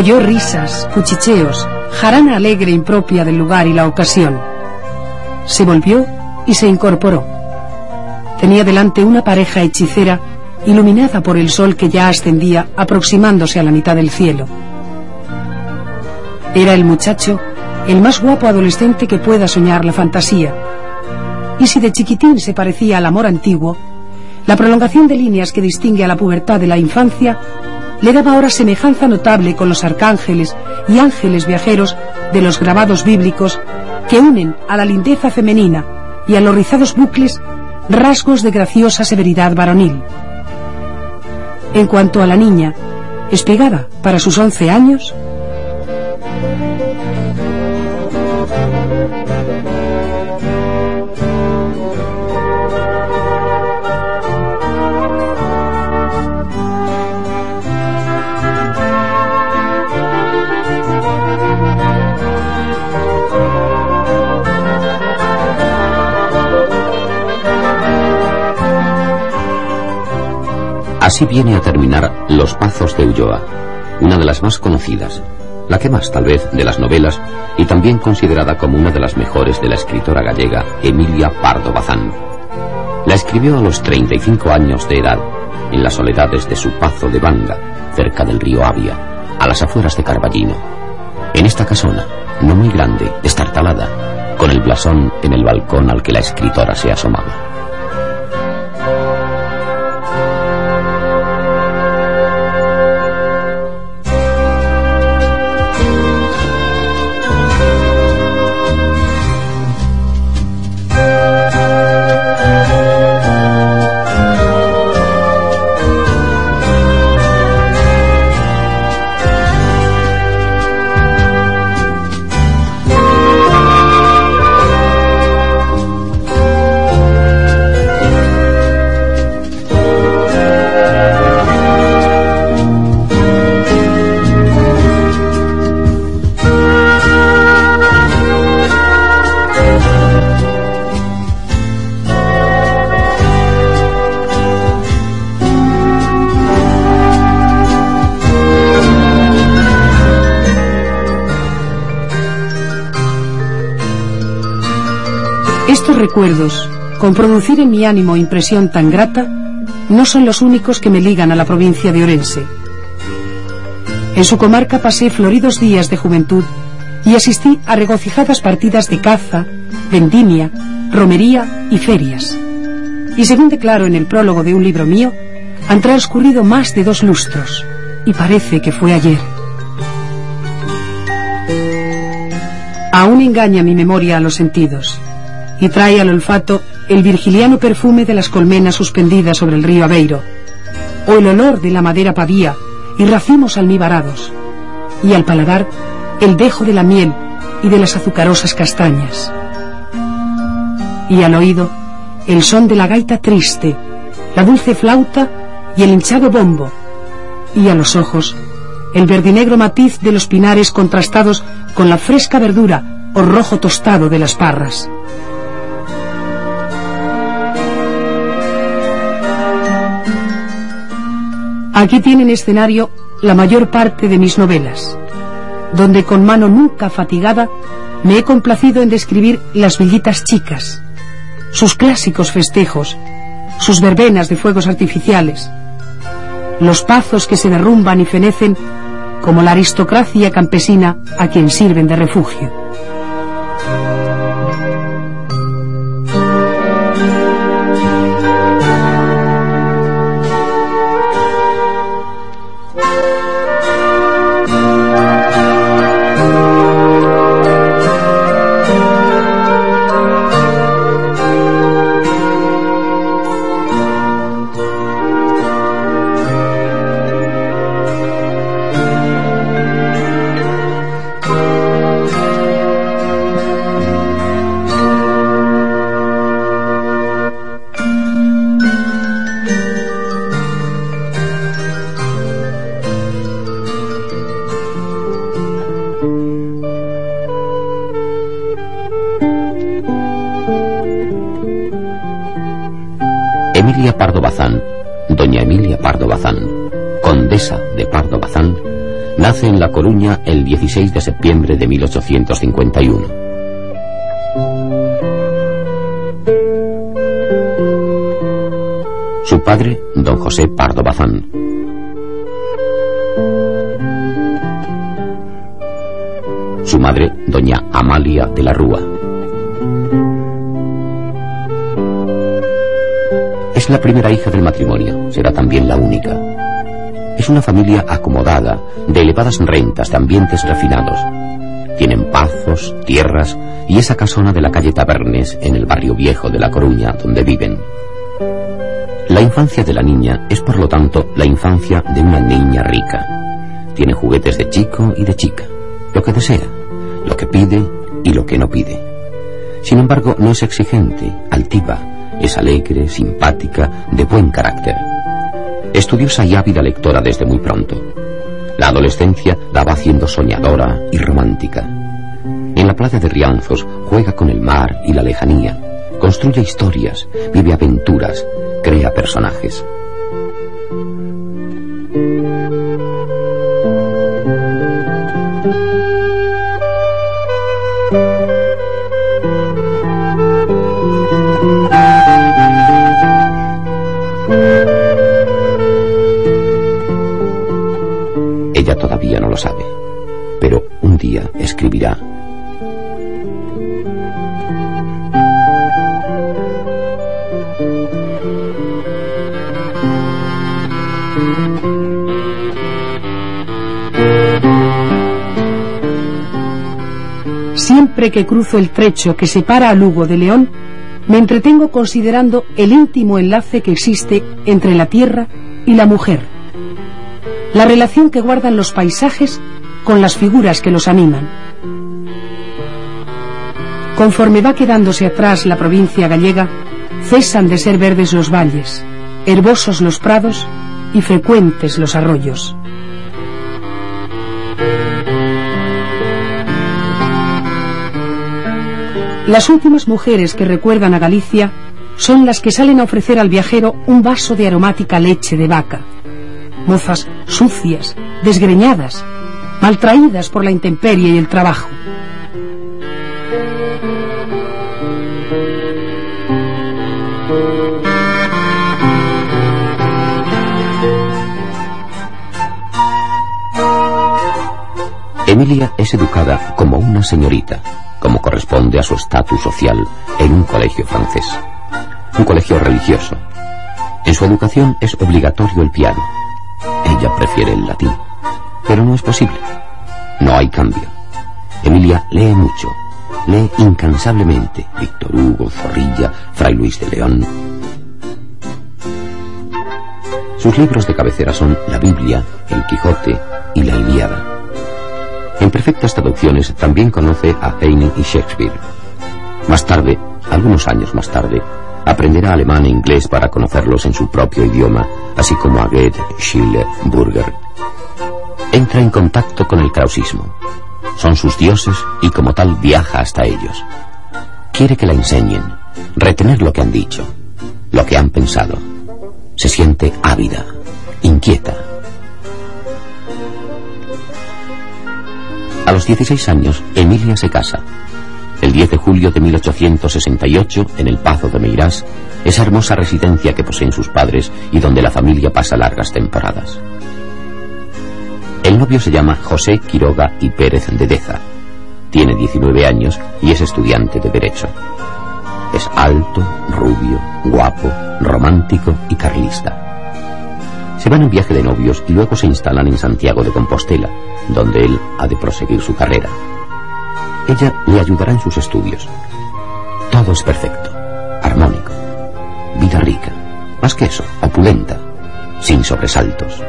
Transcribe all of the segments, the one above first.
Oyó risas, cuchicheos, jarana alegre impropia del lugar y la ocasión. Se volvió y se incorporó. Tenía delante una pareja hechicera iluminada por el sol que ya ascendía aproximándose a la mitad del cielo. Era el muchacho el más guapo adolescente que pueda soñar la fantasía. Y si de chiquitín se parecía al amor antiguo, la prolongación de líneas que distingue a la pubertad de la infancia le daba ahora semejanza notable con los arcángeles y ángeles viajeros de los grabados bíblicos que unen a la lindeza femenina y a los rizados bucles rasgos de graciosa severidad varonil. En cuanto a la niña, espigada para sus once años, Así viene a terminar Los Pazos de Ulloa, una de las más conocidas, la que más tal vez de las novelas y también considerada como una de las mejores de la escritora gallega Emilia Pardo Bazán. La escribió a los 35 años de edad, en las soledades de su pazo de Banga, cerca del río Avia, a las afueras de Carballino. En esta casona, no muy grande, destartalada, con el blasón en el balcón al que la escritora se asomaba. Recuerdos, con producir en mi ánimo impresión tan grata, no son los únicos que me ligan a la provincia de Orense. En su comarca pasé floridos días de juventud y asistí a regocijadas partidas de caza, vendimia, romería y ferias. Y según declaro en el prólogo de un libro mío, han transcurrido más de dos lustros, y parece que fue ayer. Aún engaña mi memoria a los sentidos y trae al olfato el virgiliano perfume de las colmenas suspendidas sobre el río Aveiro, o el olor de la madera pavía y racimos almibarados, y al paladar el dejo de la miel y de las azucarosas castañas, y al oído el son de la gaita triste, la dulce flauta y el hinchado bombo, y a los ojos el verdinegro matiz de los pinares contrastados con la fresca verdura o rojo tostado de las parras. Aquí tienen escenario la mayor parte de mis novelas, donde con mano nunca fatigada me he complacido en describir las villitas chicas, sus clásicos festejos, sus verbenas de fuegos artificiales, los pazos que se derrumban y fenecen como la aristocracia campesina a quien sirven de refugio. Doña Emilia Pardo Bazán, condesa de Pardo Bazán, nace en La Coruña el 16 de septiembre de 1851. Su padre, don José Pardo Bazán. Su madre, doña Amalia de la Rúa. La primera hija del matrimonio, será también la única. Es una familia acomodada, de elevadas rentas, de ambientes refinados. Tienen pazos, tierras y esa casona de la calle Tabernes en el barrio viejo de La Coruña, donde viven. La infancia de la niña es por lo tanto la infancia de una niña rica. Tiene juguetes de chico y de chica, lo que desea, lo que pide y lo que no pide. Sin embargo, no es exigente, altiva, es alegre, simpática, de buen carácter. Estudiosa y ávida lectora desde muy pronto. La adolescencia la va haciendo soñadora y romántica. En la playa de Rianzos juega con el mar y la lejanía. Construye historias, vive aventuras, crea personajes. Un día escribirá. Siempre que cruzo el trecho que separa a Lugo de León, me entretengo considerando el íntimo enlace que existe entre la tierra y la mujer la relación que guardan los paisajes con las figuras que los animan. Conforme va quedándose atrás la provincia gallega, cesan de ser verdes los valles, herbosos los prados y frecuentes los arroyos. Las últimas mujeres que recuerdan a Galicia son las que salen a ofrecer al viajero un vaso de aromática leche de vaca mozas sucias, desgreñadas, maltraídas por la intemperie y el trabajo. Emilia es educada como una señorita, como corresponde a su estatus social en un colegio francés, un colegio religioso. En su educación es obligatorio el piano, ella prefiere el latín. Pero no es posible. No hay cambio. Emilia lee mucho. Lee incansablemente Víctor Hugo, Zorrilla, Fray Luis de León. Sus libros de cabecera son la Biblia, el Quijote y la Ilíada. En perfectas traducciones también conoce a Heine y Shakespeare. Más tarde, algunos años más tarde, Aprenderá alemán e inglés para conocerlos en su propio idioma, así como a Goethe, Schiller, Burger. Entra en contacto con el krausismo. Son sus dioses y como tal viaja hasta ellos. Quiere que la enseñen, retener lo que han dicho, lo que han pensado. Se siente ávida, inquieta. A los 16 años, Emilia se casa el 10 de julio de 1868, en el Pazo de Meirás, esa hermosa residencia que poseen sus padres y donde la familia pasa largas temporadas. Novio se llama José Quiroga y Pérez de Deza. Tiene 19 años y es estudiante de Derecho. Es alto, rubio, guapo, romántico y carlista. Se van en viaje de novios y luego se instalan en Santiago de Compostela, donde él ha de proseguir su carrera. Ella le ayudará en sus estudios. Todo es perfecto, armónico, vida rica, más que eso, opulenta, sin sobresaltos.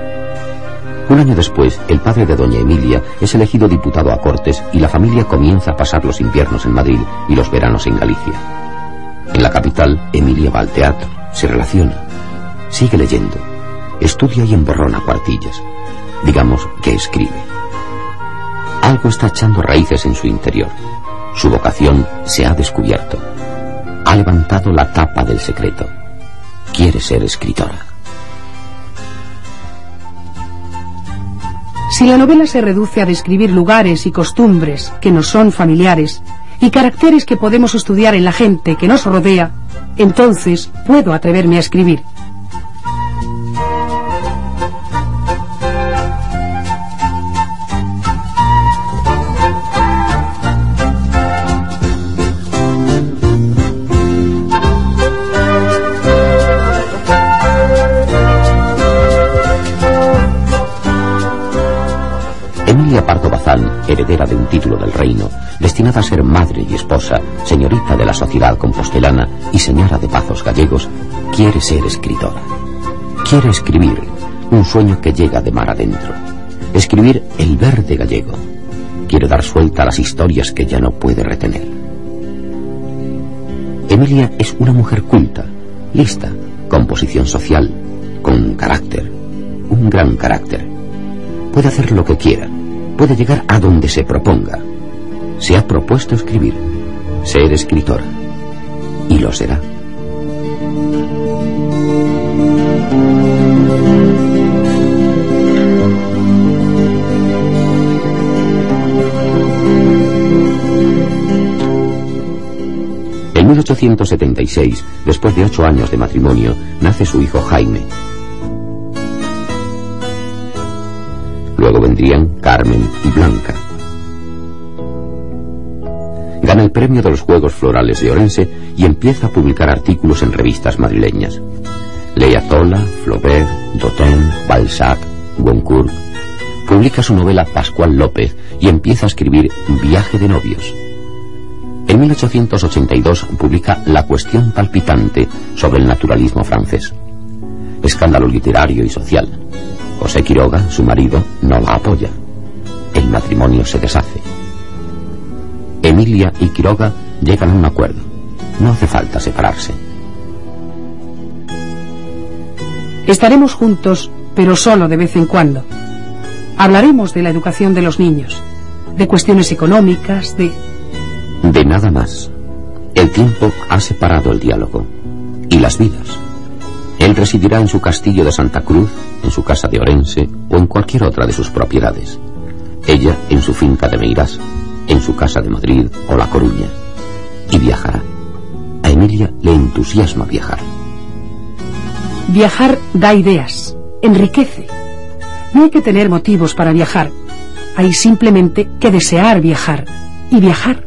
Un año después, el padre de doña Emilia es elegido diputado a Cortes y la familia comienza a pasar los inviernos en Madrid y los veranos en Galicia. En la capital, Emilia va al teatro, se relaciona, sigue leyendo, estudia y emborrona cuartillas. Digamos que escribe. Algo está echando raíces en su interior. Su vocación se ha descubierto. Ha levantado la tapa del secreto. Quiere ser escritora. Si la novela se reduce a describir lugares y costumbres que nos son familiares y caracteres que podemos estudiar en la gente que nos rodea, entonces puedo atreverme a escribir. Heredera de un título del reino, destinada a ser madre y esposa, señorita de la sociedad compostelana y señora de pazos gallegos, quiere ser escritora. Quiere escribir un sueño que llega de mar adentro. Escribir el verde gallego. Quiere dar suelta a las historias que ya no puede retener. Emilia es una mujer culta, lista, con posición social, con carácter, un gran carácter. Puede hacer lo que quiera, puede llegar a donde se proponga. Se ha propuesto escribir, ser escritora, y lo será. En 1876, después de ocho años de matrimonio, nace su hijo Jaime, Luego vendrían Carmen y Blanca. Gana el premio de los Juegos Florales de Orense y empieza a publicar artículos en revistas madrileñas. Lee Zola, Flaubert, Dautin, Balzac, Goncourt. Publica su novela Pascual López y empieza a escribir Viaje de novios. En 1882 publica La cuestión palpitante sobre el naturalismo francés. Escándalo literario y social. José Quiroga, su marido, no la apoya. El matrimonio se deshace. Emilia y Quiroga llegan a un acuerdo. No hace falta separarse. Estaremos juntos, pero solo de vez en cuando. Hablaremos de la educación de los niños, de cuestiones económicas, de... De nada más. El tiempo ha separado el diálogo y las vidas. Él residirá en su castillo de Santa Cruz, en su casa de Orense o en cualquier otra de sus propiedades. Ella en su finca de Meirás, en su casa de Madrid o La Coruña. Y viajará. A Emilia le entusiasma viajar. Viajar da ideas, enriquece. No hay que tener motivos para viajar. Hay simplemente que desear viajar y viajar.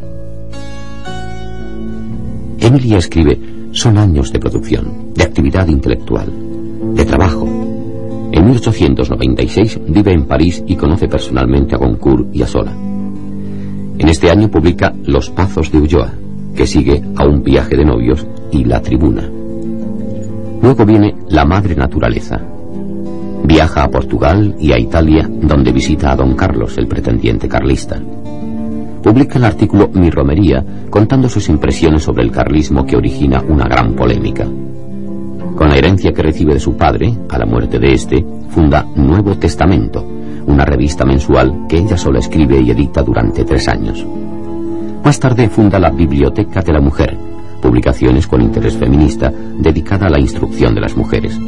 Emilia escribe son años de producción, de actividad intelectual, de trabajo. En 1896 vive en París y conoce personalmente a Goncourt y a Sola. En este año publica Los Pazos de Ulloa, que sigue a un viaje de novios y La Tribuna. Luego viene La Madre Naturaleza. Viaja a Portugal y a Italia, donde visita a don Carlos, el pretendiente carlista publica el artículo Mi Romería contando sus impresiones sobre el carlismo que origina una gran polémica. Con la herencia que recibe de su padre, a la muerte de este, funda Nuevo Testamento, una revista mensual que ella sola escribe y edita durante tres años. Más tarde funda la Biblioteca de la Mujer, publicaciones con interés feminista dedicada a la instrucción de las mujeres.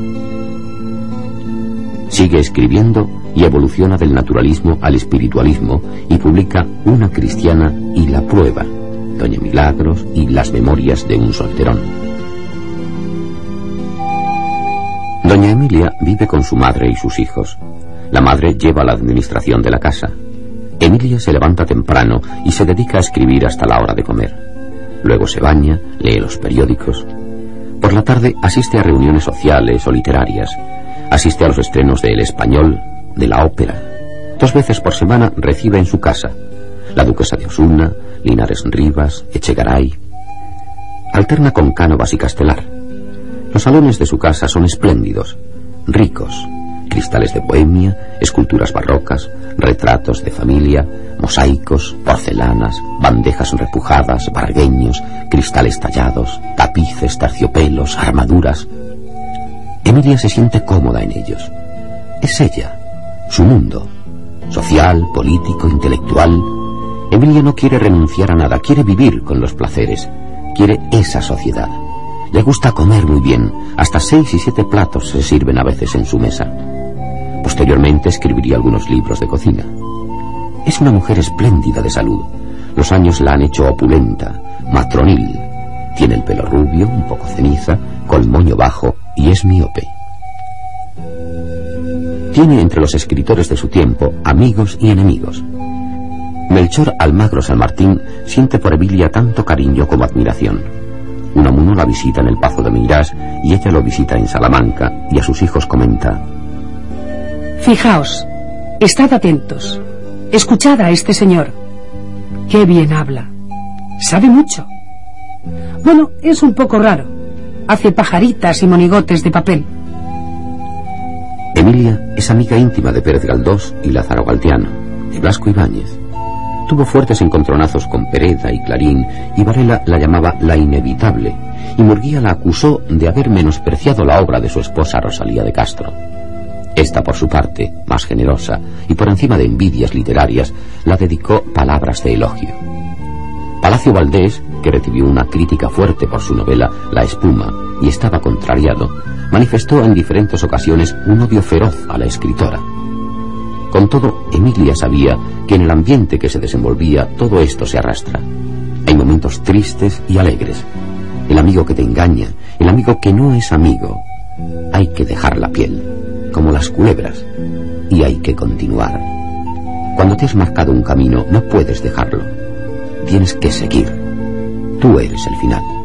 Sigue escribiendo y evoluciona del naturalismo al espiritualismo y publica Una cristiana y la prueba, Doña Milagros y las memorias de un solterón. Doña Emilia vive con su madre y sus hijos. La madre lleva la administración de la casa. Emilia se levanta temprano y se dedica a escribir hasta la hora de comer. Luego se baña, lee los periódicos. Por la tarde asiste a reuniones sociales o literarias. Asiste a los estrenos de El Español, de la ópera. Dos veces por semana recibe en su casa la duquesa de Osuna, Linares Rivas, Echegaray. Alterna con Cánovas y Castelar. Los salones de su casa son espléndidos, ricos, cristales de Bohemia, esculturas barrocas, retratos de familia, mosaicos, porcelanas, bandejas repujadas, bargueños, cristales tallados, tapices, terciopelos, armaduras. Emilia se siente cómoda en ellos. Es ella, su mundo, social, político, intelectual. Emilia no quiere renunciar a nada, quiere vivir con los placeres, quiere esa sociedad. Le gusta comer muy bien, hasta seis y siete platos se sirven a veces en su mesa. Posteriormente escribiría algunos libros de cocina. Es una mujer espléndida de salud. Los años la han hecho opulenta, matronil. Tiene el pelo rubio, un poco ceniza, con moño bajo y es miope. Tiene entre los escritores de su tiempo amigos y enemigos. Melchor Almagro San Martín siente por Emilia tanto cariño como admiración. Unamuno la visita en el Pazo de Meirás y ella lo visita en Salamanca y a sus hijos comenta Fijaos, estad atentos, escuchad a este señor. Qué bien habla, sabe mucho. Bueno, es un poco raro, hace pajaritas y monigotes de papel Emilia es amiga íntima de Pérez Galdós y Lázaro Galtiano, de Blasco Ibáñez. Tuvo fuertes encontronazos con Pereda y Clarín y Varela la llamaba la inevitable y Murguía la acusó de haber menospreciado la obra de su esposa Rosalía de Castro. Esta, por su parte, más generosa y por encima de envidias literarias, la dedicó palabras de elogio. Palacio Valdés, que recibió una crítica fuerte por su novela La espuma y estaba contrariado, manifestó en diferentes ocasiones un odio feroz a la escritora. Con todo, Emilia sabía que en el ambiente que se desenvolvía todo esto se arrastra. Hay momentos tristes y alegres. El amigo que te engaña, el amigo que no es amigo. Hay que dejar la piel, como las culebras, y hay que continuar. Cuando te has marcado un camino, no puedes dejarlo. Tienes que seguir. Tú eres el final.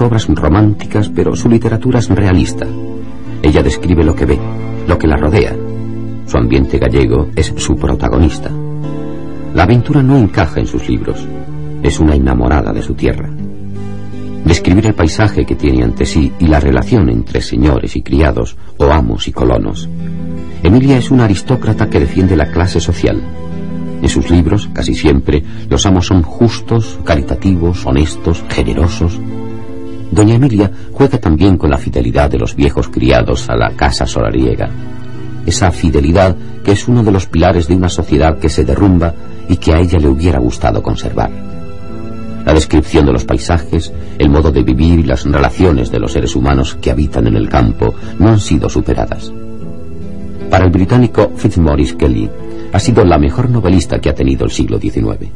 Obras románticas, pero su literatura es realista. Ella describe lo que ve, lo que la rodea. Su ambiente gallego es su protagonista. La aventura no encaja en sus libros. Es una enamorada de su tierra. Describir el paisaje que tiene ante sí y la relación entre señores y criados o amos y colonos. Emilia es una aristócrata que defiende la clase social en sus libros, casi siempre, los amos son justos, caritativos, honestos, generosos. Doña Emilia juega también con la fidelidad de los viejos criados a la casa solariega. Esa fidelidad que es uno de los pilares de una sociedad que se derrumba y que a ella le hubiera gustado conservar. La descripción de los paisajes, el modo de vivir y las relaciones de los seres humanos que habitan en el campo no han sido superadas. Para el británico Fitzmaurice Kelly, ha sido la mejor novelista que ha tenido el siglo XIX.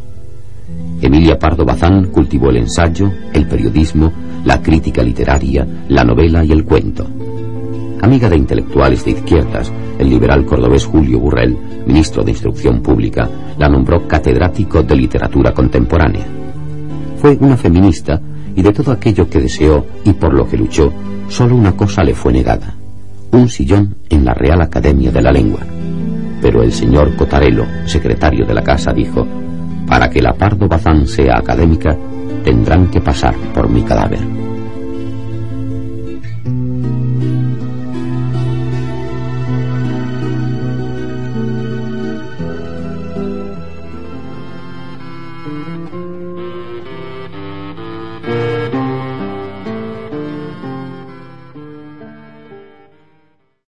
Emilia Pardo Bazán cultivó el ensayo, el periodismo, la crítica literaria, la novela y el cuento. Amiga de intelectuales de izquierdas, el liberal cordobés Julio Burrell, ministro de Instrucción Pública, la nombró catedrático de literatura contemporánea. Fue una feminista y de todo aquello que deseó y por lo que luchó, solo una cosa le fue negada, un sillón en la Real Academia de la Lengua pero el señor Cotarelo, secretario de la casa, dijo, para que la Pardo Bazán sea académica, tendrán que pasar por mi cadáver.